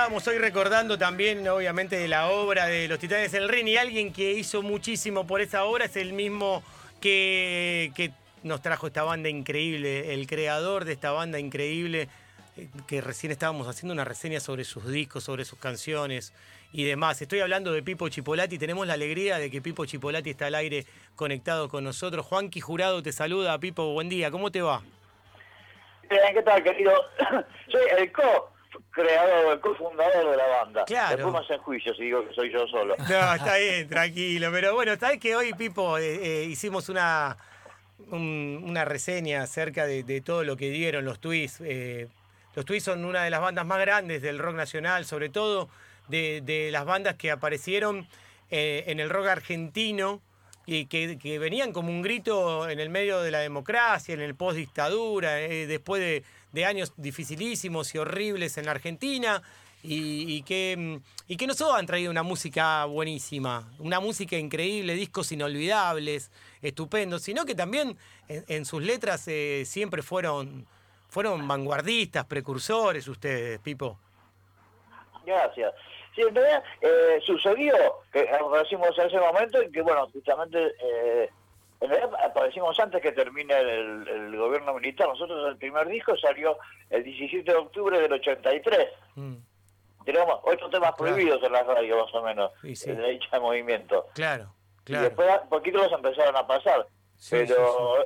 estábamos hoy recordando también, obviamente, la obra de Los Titanes del Rin y alguien que hizo muchísimo por esa obra es el mismo que, que nos trajo esta banda increíble, el creador de esta banda increíble, eh, que recién estábamos haciendo una reseña sobre sus discos, sobre sus canciones y demás. Estoy hablando de Pipo Chipolati, tenemos la alegría de que Pipo Chipolati está al aire conectado con nosotros. Juanqui Jurado te saluda, Pipo, buen día, ¿cómo te va? ¿qué tal, querido? Soy el co-creador, el cofundador de la banda. Claro. Después me hacen juicio si digo que soy yo solo. No, está bien, tranquilo. Pero bueno, sabes que hoy, Pipo, eh, eh, hicimos una, un- una reseña acerca de, de todo lo que dieron los Twists. Eh, los Twists son una de las bandas más grandes del rock nacional, sobre todo de, de las bandas que aparecieron en el rock argentino y que, que venían como un grito en el medio de la democracia, en el post dictadura, eh, después de, años dificilísimos y horribles en la Argentina. Y, que, mm, y que nos han traído una música buenísima, una música increíble, discos inolvidables, estupendos, sino que también en, en sus letras eh, siempre fueron, fueron vanguardistas, precursores ustedes, Pipo. Gracias. Sí, en realidad eh, sucedió que aparecimos en ese momento y que, bueno, justamente, eh, en realidad aparecimos antes que termine el, el gobierno militar. Nosotros el primer disco salió el 17 de octubre del 83. Mm, Tenemos ocho temas Claro. prohibidos en la radio, más o menos, Sí, sí. de dicha movimiento. claro, Y claro. después a poquito los empezaron a pasar. Sí, pero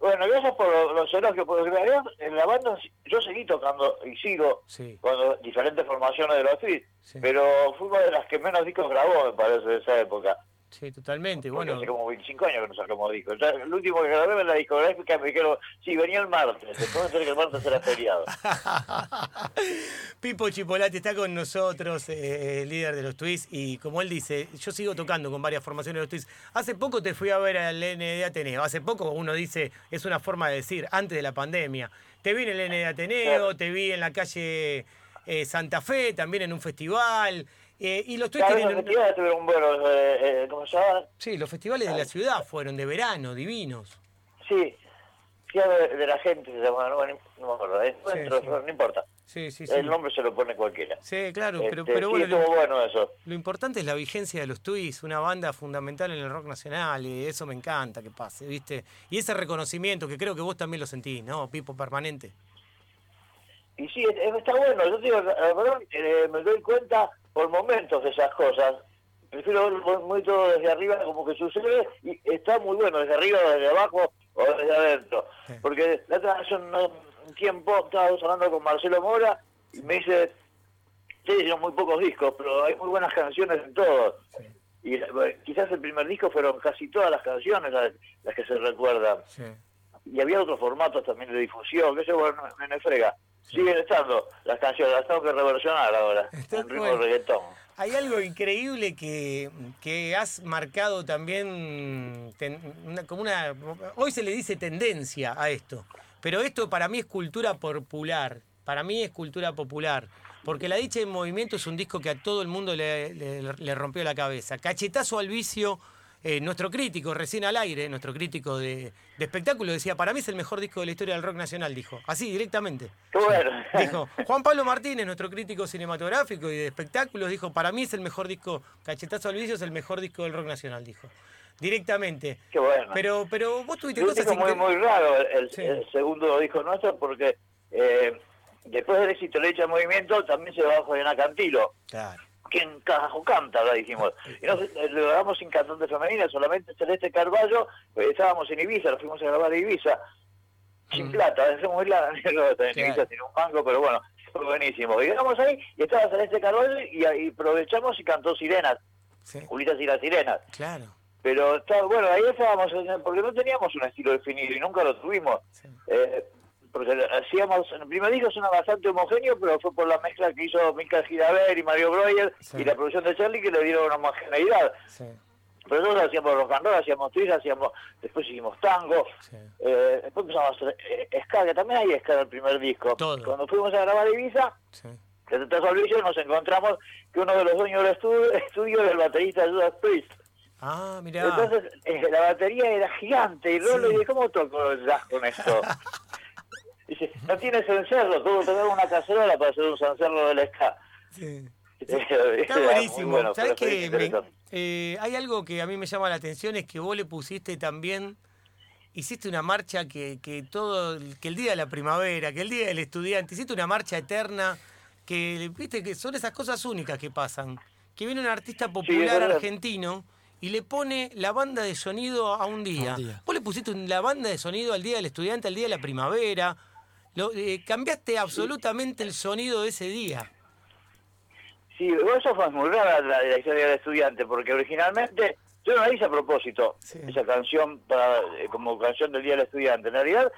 bueno, gracias por lo- los elogios, porque en realidad en la banda yo seguí tocando y sigo Sí. con diferentes formaciones de los Tweets, Sí. pero fue una de las que menos discos grabó, me parece, de esa época. Sí, totalmente. Porque Bueno, hace como 25 años que no sacamos discos. Ya, el último que grabé en la discográfica me dijeron, sí, venía el martes, después de que el martes era feriado. Pipo Chipolati está con nosotros, eh, el líder de los Twists, y como él dice, yo sigo tocando con varias formaciones de los Twists. Hace poco te fui a ver al ND Ateneo, hace poco uno dice, es una forma de decir, antes de la pandemia. Te vi en el ND Ateneo, Claro. te vi en la calle eh, Santa Fe, también en un festival, eh, y los vez tienen... los festivales tuvieron buenos, eh, ¿cómo se llama? Sí, los festivales de la ciudad fueron de verano, divinos. Sí, sí, de, de la gente se llama, no, no me acuerdo, es nuestro, sí. no importa. Sí, sí, sí. El nombre se lo pone cualquiera. Sí, claro, pero, Este, pero bueno, lo- estuvo bueno eso. Lo importante es la vigencia de los Twists, una banda fundamental en el rock nacional, y eso me encanta que pase, ¿viste? Y ese reconocimiento que creo que vos también lo sentís, ¿no? Pipo permanente. Y sí, es- es- está bueno. Yo digo, eh, me doy cuenta por momentos de esas cosas. Prefiero ver muy- todo desde arriba, como que sucede, y está muy bueno desde arriba, desde abajo o desde adentro. Sí. Porque la otra hace un, tiempo estábamos hablando con Marcelo Mora y me dice, ustedes hicieron muy pocos discos, pero hay muy buenas canciones en todos. Y eh, quizás el primer disco fueron casi todas las canciones las, las que se recuerdan Sí. Y había otros formatos también de difusión, que eso bueno, me, me frega. Siguen estando las canciones, las tengo que reversionar ahora, Está en ritmo bueno. de reggaetón. Hay algo increíble que, que has marcado también, ten- una- como una, hoy se le dice tendencia a esto, pero esto para mí es cultura popular, para mí es cultura popular, porque La Dicha en Movimiento es un disco que a todo el mundo le, le- le rompió la cabeza. Cachetazo al vicio, eh, nuestro crítico, recién al aire, nuestro crítico de, de espectáculo, decía, para mí es el mejor disco de la historia del rock nacional, dijo, así directamente. Bueno. Dijo, Juan Pablo Martínez, nuestro crítico cinematográfico y de espectáculos, dijo, para mí es el mejor disco, Cachetazo al Vicio es el mejor disco del rock nacional, dijo. Directamente. Qué bueno. Pero, pero vos tuviste cosas muy, incre- muy raro el, el- Sí. el segundo disco nuestro porque eh, después del éxito de Leche en Movimiento también se bajó en Cantilo. Claro. ¿Quién carajo canta? La dijimos. Y nos, lo grabamos sin cantante femenina, solamente Celeste Carballo. eh, estábamos en Ibiza, lo fuimos a grabar a Ibiza. Sin Mm. plata, es muy largo. En. Ibiza sin un banco, pero bueno, fue buenísimo. Y llegamos ahí y estaba Celeste Carballo y, y aprovechamos y cantó Sirenas, Sí, Julitas y las Sirenas. claro. Pero bueno, ahí estábamos, porque no teníamos un estilo definido y nunca lo tuvimos. Sí. Eh, porque hacíamos, en el primer disco suena bastante homogéneo, pero fue por la mezcla que hizo Mika Gidaver y Mario Breuer Sí. y la producción de Charlie que le dieron una homogeneidad. Sí, Pero nosotros hacíamos rock and roll, hacíamos twist, hacíamos, después hicimos tango, sí. eh, después empezamos a hacer eh, ska, que también hay ska en el primer disco. Todo. Cuando fuimos a grabar Ibiza, sí. que nos encontramos que uno de los dueños del estudio, estudio era el baterista Judas Priest. Ah, mirá. Entonces, eh, la batería era gigante y Rolo Sí. dije, ¿cómo toco el jazz con esto? Dice, no tiene cencerro, tuvo que tener una cacerola para hacer un cencerro del ska. Sí. Está buenísimo. bueno, ¿Sabes interesante. Eh, hay algo que a mí me llama la atención, es que vos le pusiste también, hiciste una marcha que, que todo, que el día de la primavera, que el día del estudiante, hiciste una marcha eterna, que viste que son esas cosas únicas que pasan. Que viene un artista popular argentino y le pone la banda de sonido a un día. A un día. Vos le pusiste la banda de sonido al día del estudiante, al día de la primavera. Lo- eh, cambiaste absolutamente el sonido de ese día. Sí, eso fue muy rara la, la historia del estudiante, porque originalmente yo no la hice a propósito, Sí. esa canción para, eh, como canción del Día del Estudiante. En realidad,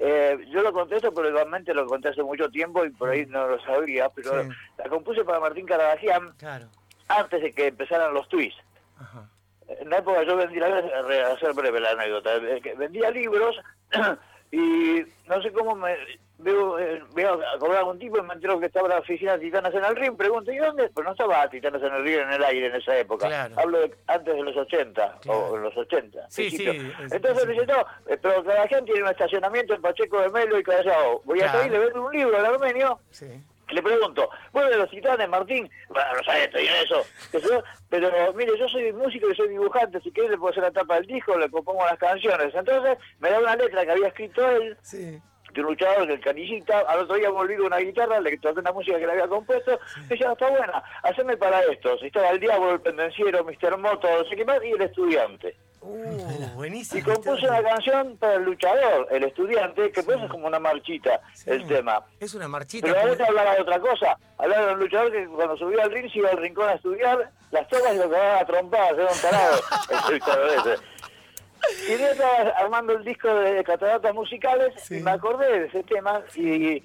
eh, yo lo contesto, pero igualmente lo conté hace mucho tiempo y por ahí no lo sabía, pero Sí. la compuse para Martín Claro. antes de que empezaran los tweets. Ajá. En la época yo vendía, a hacer breve la anécdota, eh, vendía libros y no sé cómo me veo, eh, veo a cobrar un tipo y me entero que estaba la oficina de Titanes en el Ring, pregunto, ¿y dónde? Pues no estaba Titanes en el Ring en el aire en esa época, Claro. hablo de antes de los 80 Claro. o en los 80. Sí, sí, es- Entonces es- me dice, no, eh, pero cada gente tiene un estacionamiento en Pacheco de Melo y Callao, voy a salir, le vendo un libro al armenio Sí. Le pregunto, bueno, de los titanes, Martín, bueno, no sabes, estoy en eso, yo, pero mire, yo soy músico y soy dibujante, si querés le puedo hacer la tapa del disco, le compongo las canciones. Entonces me da una letra que había escrito él, Sí. de un luchador del canillita, al otro día volví con una guitarra, le toqué una música que le había compuesto, y decía, está buena, haceme para esto, si estaba el diablo, el pendenciero, Mr. Moto, no sé qué más, y el estudiante. Uh, buenísimo. Y compuse una canción para el luchador, el estudiante, que pues es como una marchita, Sí. el tema. Es una marchita. Pero a veces porque- hablaba de otra cosa. Hablaba de un luchador que cuando subía al ring se iba al rincón a estudiar las tomas y lo cagaban a trompadas, era un tarado. el luchador ese. Y yo estaba armando el disco de cataratas musicales Sí. y me acordé de ese tema y,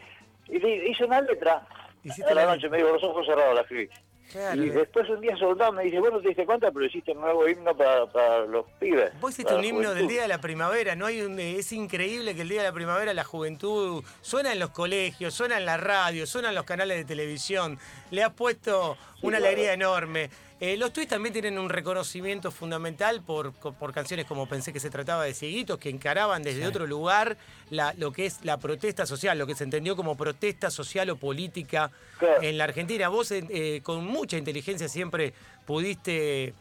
hice una letra. Hiciste a la la noche me digo, los ojos cerrados la escribí. Claro. Y después un día soldado me dice, bueno, te diste cuenta, pero hiciste un nuevo himno para, para los pibes. Vos hiciste un himno del juventud". Día de la Primavera, no hay un, es increíble que el Día de la Primavera la juventud suena en los colegios, suena en la radio, suena en los canales de televisión, le has puesto una alegría enorme. Eh, los tweets también tienen un reconocimiento fundamental por, por canciones como Pensé que se trataba de cieguitos, que encaraban desde otro lugar la, lo que es la protesta social, lo que se entendió como protesta social o política en la Argentina. Vos eh, eh, con mucha inteligencia siempre pudiste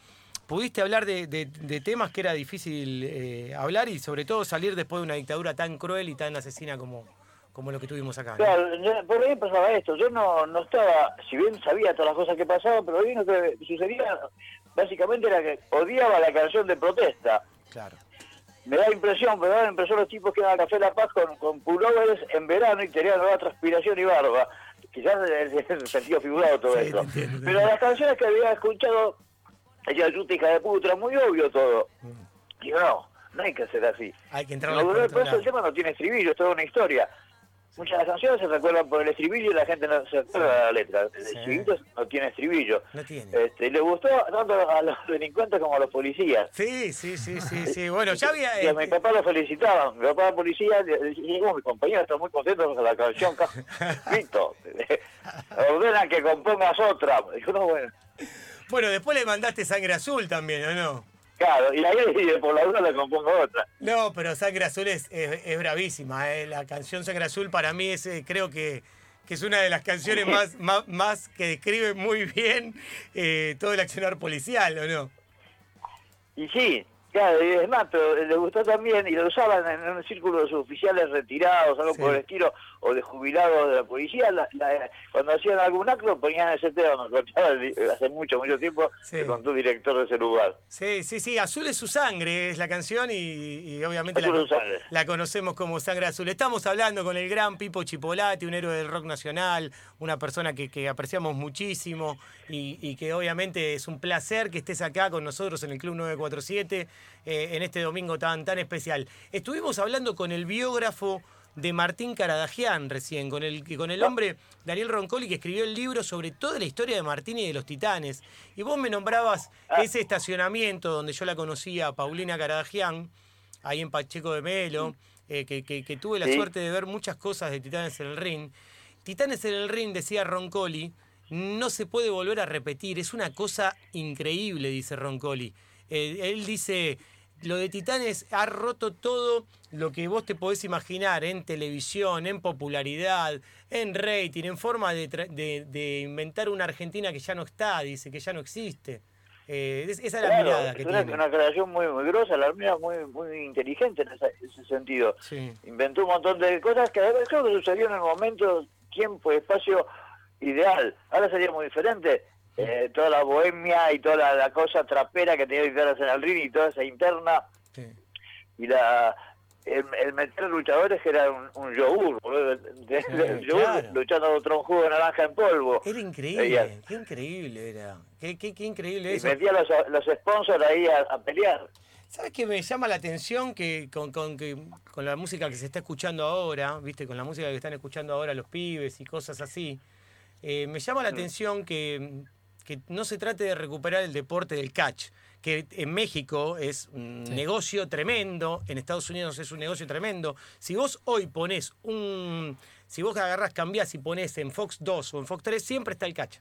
pudiste hablar de, de- de temas que era difícil eh, hablar y sobre todo salir después de una dictadura tan cruel y tan asesina como, como lo que tuvimos acá. ¿no? Claro, yo- por ahí pasaba esto. Yo no, no estaba, si bien sabía todas las cosas que pasaban, pero ahí lo que sucedía básicamente era que odiaba la canción de protesta. Claro. Me da impresión, me da la impresión los tipos que iban a Café La Paz con, con pullovers en verano y tenían nueva transpiración y barba. Quizás el sentido figurado todo Sí, esto. entiendo, Pero las canciones que había escuchado, ella hija de putra, muy obvio todo. Mm. Digo, no, no hay que hacer así. Hay que entrar No, otro por eso el tema no tiene estribillo, es toda una historia. Muchas de las canciones se recuerdan por el estribillo y la gente no se acuerda de la letra. El Sí. estribillo no tiene estribillo. No tiene. Este, le gustó tanto a los delincuentes como a los policías. Sí, sí, sí, sí, sí. Bueno, ya había. Y a mi eh, papá lo felicitaba. Mi papá era policía y llegó mi compañero, está muy contento con la canción. Listo. Ordenan que compongas otra. Dijo, no, bueno. bueno, después le mandaste sangre azul también, ¿o no? Claro, y ahí y por la duda le compongo otra. No, pero Sangre Azul es, es, es bravísima. eh. La canción Sangre Azul para mí es, eh, creo que, que es una de las canciones más, más, más que describe muy bien eh, todo el accionar policial, ¿o no? Y sí, claro, y es más, pero le gustó también y lo usaban en un círculo de sus oficiales retirados, algo Sí. por el estilo, o de jubilados de la policía. la- la- cuando hacían algún acto ponían ese tema, hace mucho, mucho tiempo, Sí. que contó director de ese lugar. Sí, sí, sí. Azul es su sangre, es la canción y, y obviamente la, conocemos como Sangre Azul. Estamos hablando con el gran Pipo Chipolati, un héroe del rock nacional, una persona que, que apreciamos muchísimo y, y que obviamente es un placer que estés acá con nosotros en el Club 947 eh, en este domingo tan, tan especial. Estuvimos hablando con el biógrafo de Martín Caradagian recién, con el, con el hombre Daniel Roncoli que escribió el libro sobre toda la historia de Martín y de los Titanes. Y vos me nombrabas Ah. ese estacionamiento donde yo la conocía, Paulina Caradagian, ahí en Pacheco de Melo, eh, que, que- que tuve la Sí. suerte de ver muchas cosas de Titanes en el Ring. Titanes en el Ring, decía Roncoli, no se puede volver a repetir, es una cosa increíble, dice Roncoli. Eh, él dice, lo de Titanes ha roto todo lo que vos te podés imaginar en televisión, en popularidad, en rating, en forma de, de, inventar una Argentina que ya no está, dice, que ya no existe. Eh, esa es la mirada que es una, una creación muy, muy grosa, la armenia muy, muy inteligente en ese sentido. Inventó un montón de cosas que creo que sucedió en el momento, tiempo, espacio ideal. Ahora sería muy diferente. Eh, toda la bohemia y toda la, cosa trapera que tenía que hacer el ring y toda esa interna. Y la el, meter luchadores que era un, un yogur, luchando contra un jugo de naranja en polvo. Era increíble, qué increíble era. Qué, qué, increíble eso. Y metía los, los sponsors ahí a, pelear. ¿Sabes qué me llama la atención que con, con, que con la música que se está escuchando ahora, viste, con la música que están escuchando ahora los pibes y cosas así, eh, me llama la mm. atención que, que no se trate de recuperar el deporte del catch que en México es un negocio tremendo, en Estados Unidos es un negocio tremendo. Si vos hoy ponés un. Si vos agarrás, cambiás y ponés en Fox 2 o en Fox 3, siempre está el catch.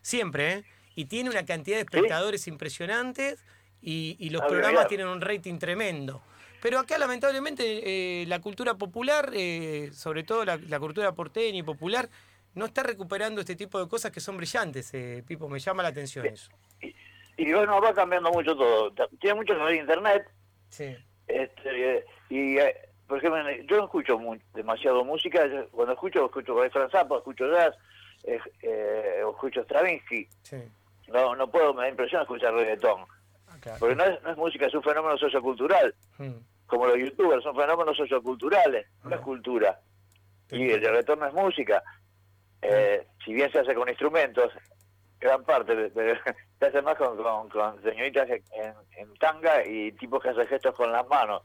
Siempre, ¿eh? Y tiene una cantidad de espectadores impresionantes y, los programas tienen un rating tremendo. Pero acá, lamentablemente, eh, la cultura popular, eh, sobre todo la, cultura porteña y popular, no está recuperando este tipo de cosas que son brillantes, eh, Pipo. Me llama la atención eso. Y bueno, va cambiando mucho todo. Tiene mucho que ver internet. Sí. Este, y, eh, por ejemplo, yo no escucho demasiado música. cuando escucho, escucho Franz Zappa, escucho jazz, eh, eh, escucho Stravinsky. Sí. No, no puedo, me da impresión escuchar reggaetón. Ah, Porque no es, no es música, es un fenómeno sociocultural. Hmm. Como los youtubers, son fenómenos socioculturales, no es hmm. cultura. Y el reggaetón no es música. Eh, si bien se hace con instrumentos, gran parte, se hace más con, con, señoritas en, tanga y tipos que hacen gestos con las manos.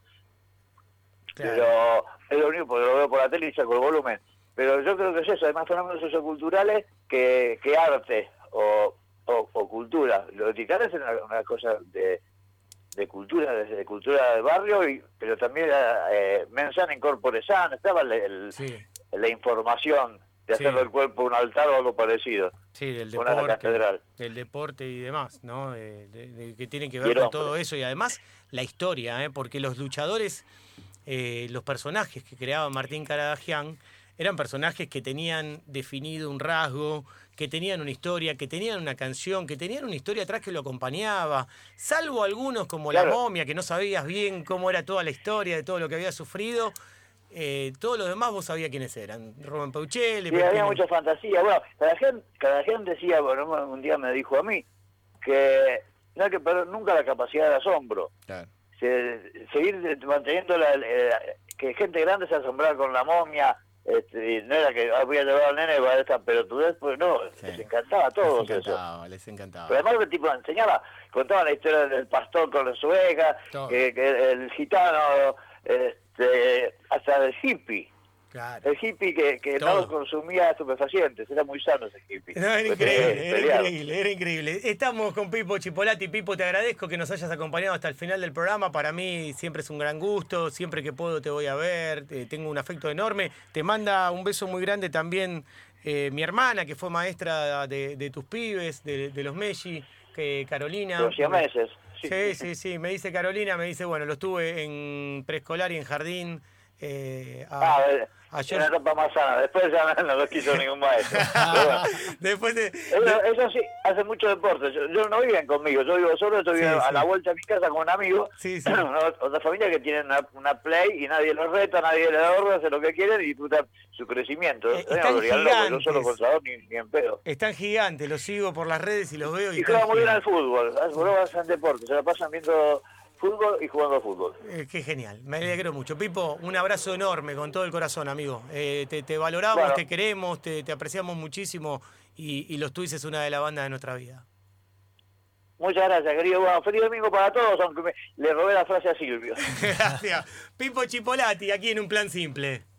Pero es lo único, porque lo veo por la tele y saco el volumen. Pero yo creo que es eso, hay más fenómenos socioculturales que, que arte o, o, cultura. Los titanes es una, cosa de, de cultura, desde cultura del barrio, y, pero también eh, mensana incorpore estaba el, la información de hacerlo el cuerpo un altar o algo parecido. Sí, del deporte, del deporte y demás, ¿no? que tiene que ver con todo eso y además la historia, ¿eh? porque los luchadores, eh, los personajes que creaba Martín Caradagian eran personajes que tenían definido un rasgo, que tenían una historia, que tenían una canción, que tenían una historia atrás que lo acompañaba, salvo algunos como la momia, que no sabías bien cómo era toda la historia de todo lo que había sufrido, eh, todos los demás vos sabías quiénes eran. Rubén Pauchelli. Sí, había mucha fantasía. Bueno, cada gente, cada gente decía, bueno, un día me dijo a mí, que no hay que perder nunca la capacidad de asombro. seguir manteniendo la, que gente grande se asombrara con la momia. Este, no era que ah, voy a llevar al nene para esta pelotudez, pues no, les encantaba a todos les encantaba, Les encantaba. Pero además el tipo enseñaba, contaba la historia del pastor con su oveja, que, que, el gitano, este, hasta el hippie. El hippie que, que no consumía estupefacientes, era muy sano ese hippie. era increíble, era increíble, era increíble. Estamos con Pipo Chipolati. Pipo, te agradezco que nos hayas acompañado hasta el final del programa. Para mí siempre es un gran gusto, siempre que puedo te voy a ver, tengo un afecto enorme. Te manda un beso muy grande también eh, mi hermana, que fue maestra de, tus pibes, de, los Messi, que Carolina. Los meses. Sí, sí, sí, me dice Carolina, me dice, bueno, lo estuve en preescolar y en jardín. Eh, a, ah, Ayer... Una etapa más sana. Después ya no lo quiso ningún maestro. Después de, eso, sí, hace mucho deporte. Yo, no viven conmigo. Yo vivo solo, estoy a la vuelta a mi casa con un amigo. Sí, sí. otra familia que tiene una, play y nadie los reta, nadie le da orden, hace lo que quieren y disfruta su crecimiento. Eh, están gigantes. Yo solo consador ni, ni en pedo. Están gigantes, los sigo por las redes y los veo. Y, y juegan muy bien al fútbol. Hacen deporte, se la pasan viendo fútbol y jugando fútbol. Eh, qué genial, me alegro mucho. Pipo, un abrazo enorme con todo el corazón, amigo. Eh, te, valoramos, te queremos, te, apreciamos muchísimo y, Los Twins es una de las bandas de nuestra vida. Muchas gracias, querido. Bueno, feliz domingo para todos, aunque le robé la frase a Silvio. gracias. Pipo Chipolati, aquí en Un Plan Simple.